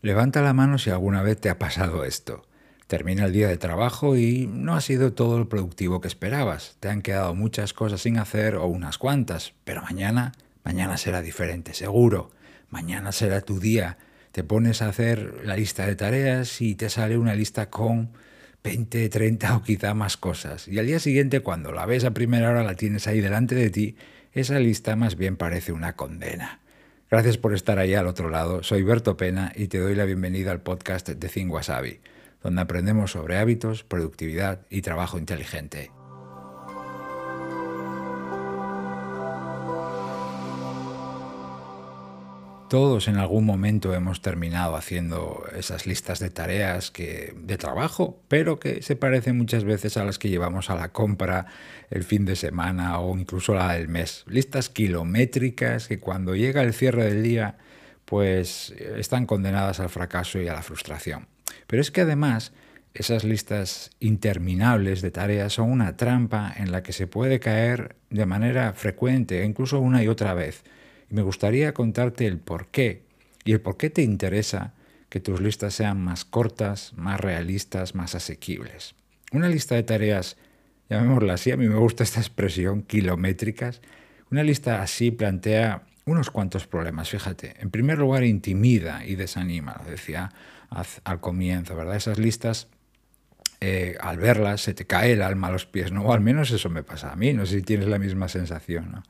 Levanta la mano si alguna vez te ha pasado esto. Termina el día de trabajo y no ha sido todo lo productivo que esperabas. Te han quedado muchas cosas sin hacer o unas cuantas, pero mañana, mañana será diferente, seguro. Mañana será tu día. Te pones a hacer la lista de tareas y te sale una lista con 20, 30 o quizá más cosas. Y al día siguiente, cuando la ves a primera hora, la tienes ahí delante de ti, esa lista más bien parece una condena. Gracias por estar ahí al otro lado. Soy Berto Pena y te doy la bienvenida al podcast de Think Wasabi, donde aprendemos sobre hábitos, productividad y trabajo inteligente. Todos en algún momento hemos terminado haciendo esas listas de tareas que, de trabajo, pero que se parecen muchas veces a las que llevamos a la compra el fin de semana o incluso la del mes. Listas kilométricas que cuando llega el cierre del día pues están condenadas al fracaso y a la frustración. Pero es que además esas listas interminables de tareas son una trampa en la que se puede caer de manera frecuente, incluso una y otra vez. Y me gustaría contarte el por qué y el por qué te interesa que tus listas sean más cortas, más realistas, más asequibles. Una lista de tareas, llamémosla así, a mí me gusta esta expresión, kilométricas, una lista así plantea unos cuantos problemas, fíjate. En primer lugar, intimida y desanima, lo decía al comienzo, ¿verdad? Esas listas, eh, al verlas, se te cae el alma a los pies, ¿no? O al menos eso me pasa a mí, no sé si tienes la misma sensación, ¿no?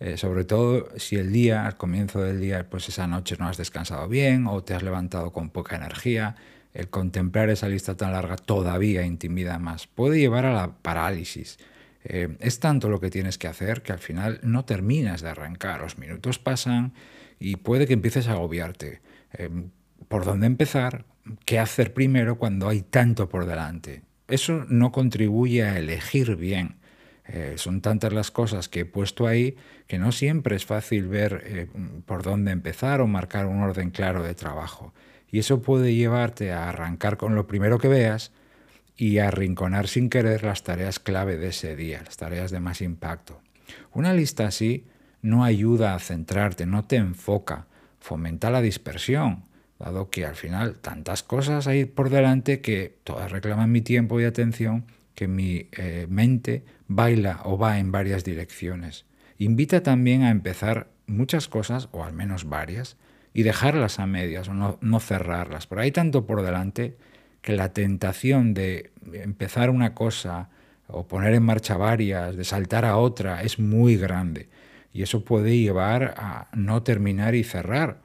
Eh, sobre todo si el día, al comienzo del día, pues esa noche no has descansado bien o te has levantado con poca energía, el contemplar esa lista tan larga todavía intimida más. Puede llevar a la parálisis. Eh, es tanto lo que tienes que hacer que al final no terminas de arrancar. Los minutos pasan y puede que empieces a agobiarte. Eh, ¿Por dónde empezar? ¿Qué hacer primero cuando hay tanto por delante? Eso no contribuye a elegir bien. Eh, son tantas las cosas que he puesto ahí que no siempre es fácil ver eh, por dónde empezar o marcar un orden claro de trabajo. Y eso puede llevarte a arrancar con lo primero que veas y a arrinconar sin querer las tareas clave de ese día, las tareas de más impacto. Una lista así no ayuda a centrarte, no te enfoca, fomenta la dispersión, dado que al final tantas cosas hay por delante que todas reclaman mi tiempo y atención que mi eh, mente baila o va en varias direcciones. Invita también a empezar muchas cosas, o al menos varias, y dejarlas a medias o no, no cerrarlas. Pero hay tanto por delante que la tentación de empezar una cosa o poner en marcha varias, de saltar a otra, es muy grande. Y eso puede llevar a no terminar y cerrar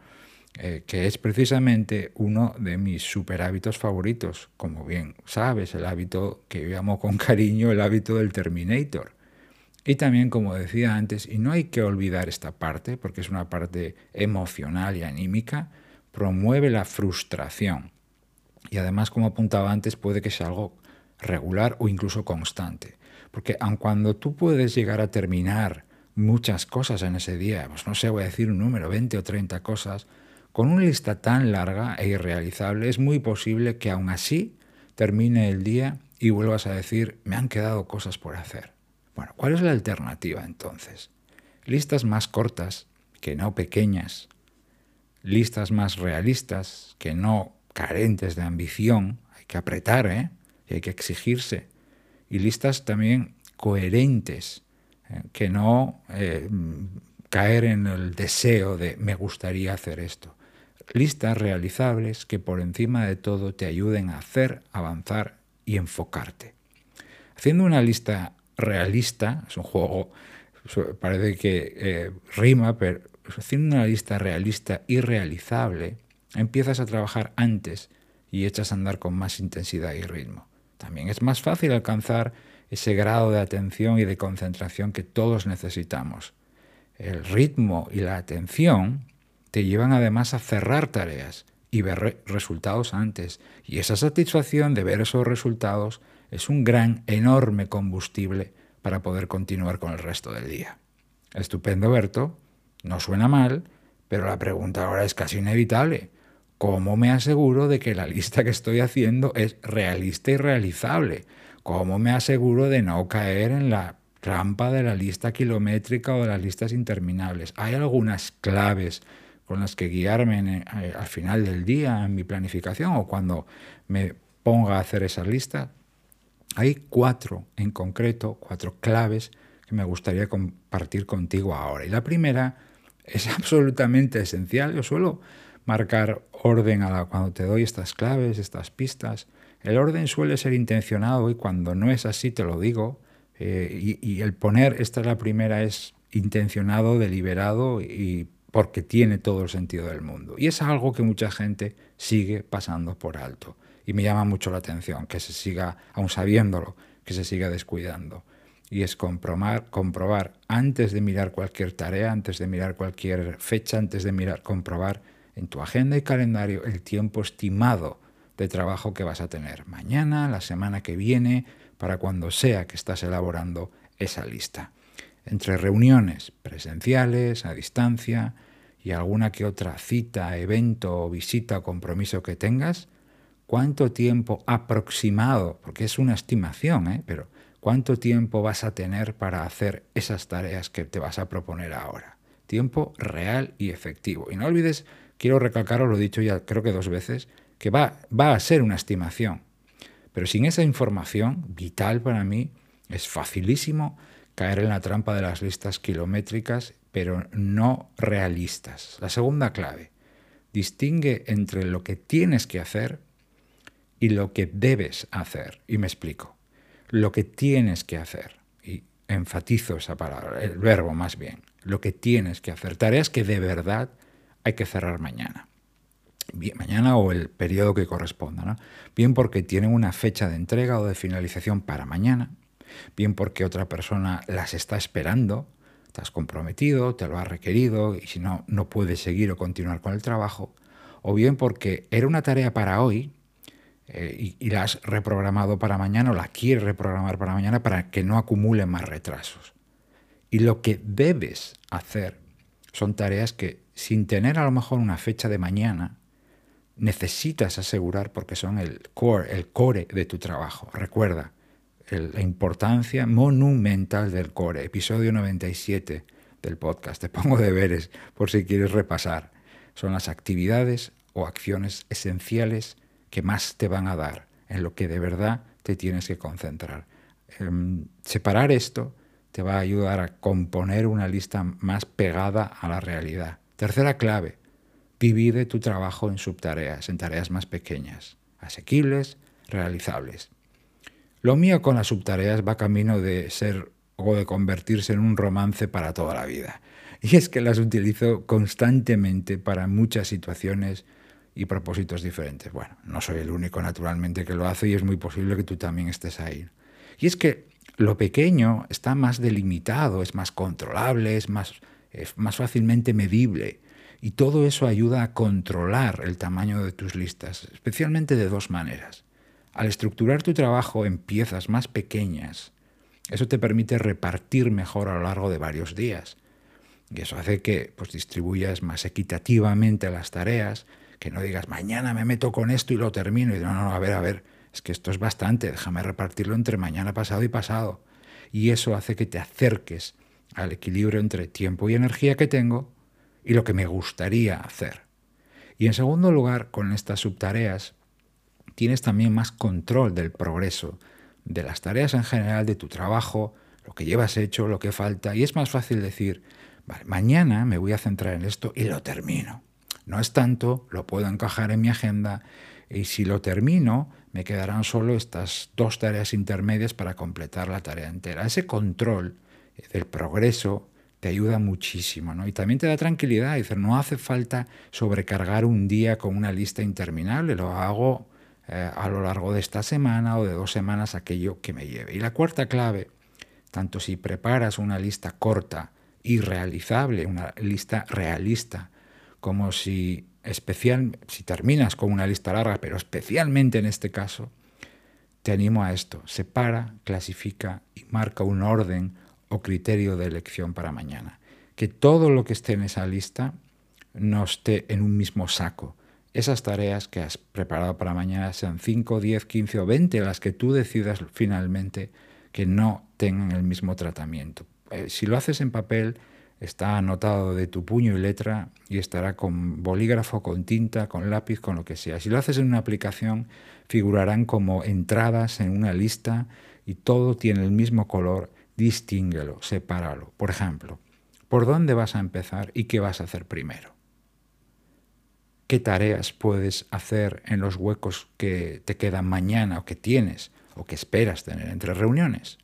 eh, que es precisamente uno de mis super hábitos favoritos, como bien sabes, el hábito que llamo con cariño el hábito del Terminator. Y también, como decía antes, y no hay que olvidar esta parte, porque es una parte emocional y anímica, promueve la frustración. Y además, como apuntaba antes, puede que sea algo regular o incluso constante. Porque aun cuando tú puedes llegar a terminar muchas cosas en ese día, pues no sé, voy a decir un número, 20 o 30 cosas, con una lista tan larga e irrealizable es muy posible que aún así termine el día y vuelvas a decir, me han quedado cosas por hacer. Bueno, ¿cuál es la alternativa entonces? Listas más cortas que no pequeñas, listas más realistas que no carentes de ambición, hay que apretar, ¿eh? Y hay que exigirse, y listas también coherentes, ¿eh? que no eh, caer en el deseo de me gustaría hacer esto listas realizables que por encima de todo te ayuden a hacer, avanzar y enfocarte. Haciendo una lista realista, es un juego, parece que eh, rima, pero haciendo una lista realista y realizable, empiezas a trabajar antes y echas a andar con más intensidad y ritmo. También es más fácil alcanzar ese grado de atención y de concentración que todos necesitamos. El ritmo y la atención te llevan además a cerrar tareas y ver resultados antes. Y esa satisfacción de ver esos resultados es un gran, enorme combustible para poder continuar con el resto del día. Estupendo, Berto. No suena mal, pero la pregunta ahora es casi inevitable. ¿Cómo me aseguro de que la lista que estoy haciendo es realista y realizable? ¿Cómo me aseguro de no caer en la trampa de la lista kilométrica o de las listas interminables? Hay algunas claves con las que guiarme eh, al final del día en mi planificación o cuando me ponga a hacer esa lista. Hay cuatro en concreto, cuatro claves que me gustaría compartir contigo ahora. Y la primera es absolutamente esencial. Yo suelo marcar orden a la, cuando te doy estas claves, estas pistas. El orden suele ser intencionado y cuando no es así te lo digo. Eh, y, el poner, esta es la primera, es intencionado, deliberado y porque tiene todo el sentido del mundo. Y es algo que mucha gente sigue pasando por alto. Y me llama mucho la atención que se siga, aun sabiéndolo, que se siga descuidando. Y es comprobar, comprobar antes de mirar cualquier tarea, antes de mirar cualquier fecha, antes de mirar, comprobar en tu agenda y calendario el tiempo estimado de trabajo que vas a tener mañana, la semana que viene, para cuando sea que estás elaborando esa lista entre reuniones presenciales, a distancia y alguna que otra cita, evento, visita o compromiso que tengas, cuánto tiempo aproximado, porque es una estimación, ¿eh? pero cuánto tiempo vas a tener para hacer esas tareas que te vas a proponer ahora. Tiempo real y efectivo. Y no olvides, quiero recalcaros, lo he dicho ya creo que dos veces, que va, va a ser una estimación. Pero sin esa información, vital para mí, es facilísimo caer en la trampa de las listas kilométricas, pero no realistas. La segunda clave, distingue entre lo que tienes que hacer y lo que debes hacer. Y me explico. Lo que tienes que hacer, y enfatizo esa palabra, el verbo más bien, lo que tienes que hacer, tareas que de verdad hay que cerrar mañana. Mañana o el periodo que corresponda, Bien porque tienen una fecha de entrega o de finalización para mañana, bien porque otra persona las está esperando, te has comprometido, te lo ha requerido y si no, no puedes seguir o continuar con el trabajo, o bien porque era una tarea para hoy eh, y, la has reprogramado para mañana o la quieres reprogramar para mañana para que no acumule más retrasos. Y lo que debes hacer son tareas que sin tener a lo mejor una fecha de mañana, necesitas asegurar porque son el core, el core de tu trabajo. Recuerda, la importancia monumental del core, episodio 97 del podcast. Te pongo deberes por si quieres repasar. Son las actividades o acciones esenciales que más te van a dar, en lo que de verdad te tienes que concentrar. Em, separar esto te va a ayudar a componer una lista más pegada a la realidad. Tercera clave, divide tu trabajo en subtareas, en tareas más pequeñas, asequibles, realizables. Lo mío con las subtareas va camino de ser o de convertirse en un romance para toda la vida. Y es que las utilizo constantemente para muchas situaciones y propósitos diferentes. Bueno, no soy el único naturalmente que lo hace y es muy posible que tú también estés ahí. Y es que lo pequeño está más delimitado, es más controlable, es más, más fácilmente medible. Y todo eso ayuda a controlar el tamaño de tus listas, especialmente de dos maneras. Al estructurar tu trabajo en piezas más pequeñas, eso te permite repartir mejor a lo largo de varios días. Y eso hace que pues, distribuyas más equitativamente las tareas, que no digas, mañana me meto con esto y lo termino. Y no, no, a ver, a ver, es que esto es bastante, déjame repartirlo entre mañana pasado y pasado. Y eso hace que te acerques al equilibrio entre tiempo y energía que tengo y lo que me gustaría hacer. Y en segundo lugar, con estas subtareas, tienes también más control del progreso, de las tareas en general, de tu trabajo, lo que llevas hecho, lo que falta, y es más fácil decir, vale, mañana me voy a centrar en esto y lo termino. No es tanto, lo puedo encajar en mi agenda y si lo termino, me quedarán solo estas dos tareas intermedias para completar la tarea entera. Ese control del progreso te ayuda muchísimo, ¿no? Y también te da tranquilidad, decir, no hace falta sobrecargar un día con una lista interminable, lo hago eh, a lo largo de esta semana o de dos semanas aquello que me lleve. Y la cuarta clave, tanto si preparas una lista corta y realizable, una lista realista, como si, especial, si terminas con una lista larga, pero especialmente en este caso, te animo a esto. Separa, clasifica y marca un orden o criterio de elección para mañana. Que todo lo que esté en esa lista no esté en un mismo saco, esas tareas que has preparado para mañana sean 5, 10, 15 o 20 las que tú decidas finalmente que no tengan el mismo tratamiento. Eh, si lo haces en papel, está anotado de tu puño y letra y estará con bolígrafo, con tinta, con lápiz, con lo que sea. Si lo haces en una aplicación, figurarán como entradas en una lista y todo tiene el mismo color. Distínguelo, sepáralo. Por ejemplo, ¿por dónde vas a empezar y qué vas a hacer primero? ¿Qué tareas puedes hacer en los huecos que te quedan mañana o que tienes o que esperas tener entre reuniones?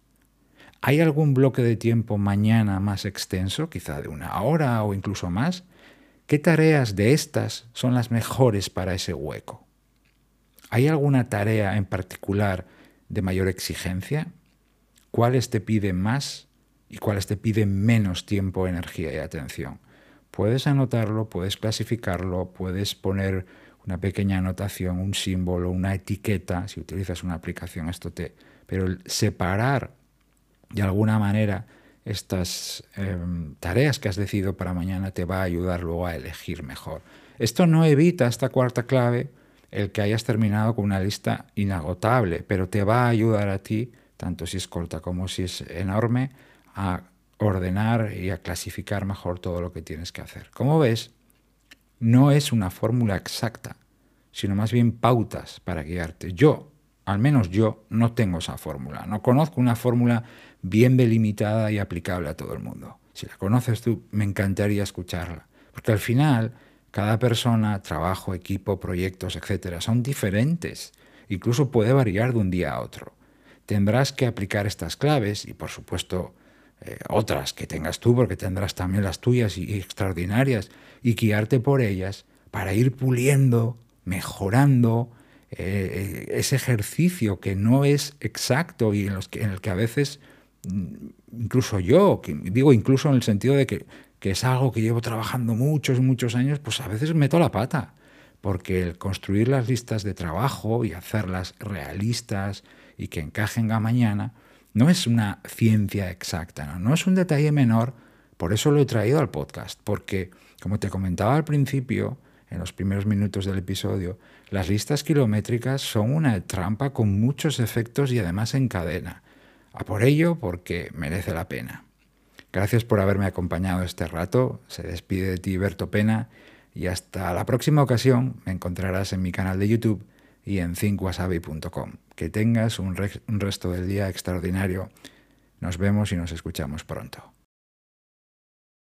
¿Hay algún bloque de tiempo mañana más extenso, quizá de una hora o incluso más? ¿Qué tareas de estas son las mejores para ese hueco? ¿Hay alguna tarea en particular de mayor exigencia? ¿Cuáles te piden más y cuáles te piden menos tiempo, energía y atención? Puedes anotarlo, puedes clasificarlo, puedes poner una pequeña anotación, un símbolo, una etiqueta, si utilizas una aplicación, esto te... Pero el separar de alguna manera estas em, tareas que has decidido para mañana te va a ayudar luego a elegir mejor. Esto no evita esta cuarta clave el que hayas terminado con una lista inagotable, pero te va a ayudar a ti, tanto si es corta como si es enorme, a ordenar y a clasificar mejor todo lo que tienes que hacer. Como ves, no es una fórmula exacta, sino más bien pautas para guiarte. Yo, al menos yo, no tengo esa fórmula. No conozco una fórmula bien delimitada y aplicable a todo el mundo. Si la conoces tú, me encantaría escucharla. Porque al final, cada persona, trabajo, equipo, proyectos, etcétera, son diferentes. Incluso puede variar de un día a otro. Tendrás que aplicar estas claves y, por supuesto, eh, otras que tengas tú, porque tendrás también las tuyas y, extraordinarias, y guiarte por ellas para ir puliendo, mejorando eh, ese ejercicio que no es exacto y en, los que, el que a veces incluso yo, digo incluso en el sentido de que, es algo que llevo trabajando muchos, muchos años, pues a veces meto la pata, porque el construir las listas de trabajo y hacerlas realistas y que encajen a mañana, no es una ciencia exacta, ¿no? es un detalle menor, por eso lo he traído al podcast, porque como te comentaba al principio, en los primeros minutos del episodio, las listas kilométricas son una trampa con muchos efectos y además en cadena. A por ello porque merece la pena. Gracias por haberme acompañado este rato. Se despide de ti Berto Pena y hasta la próxima ocasión me encontrarás en mi canal de YouTube y en thinkwasabi.com. Que tengas un, un resto del día extraordinario. Nos vemos y nos escuchamos pronto.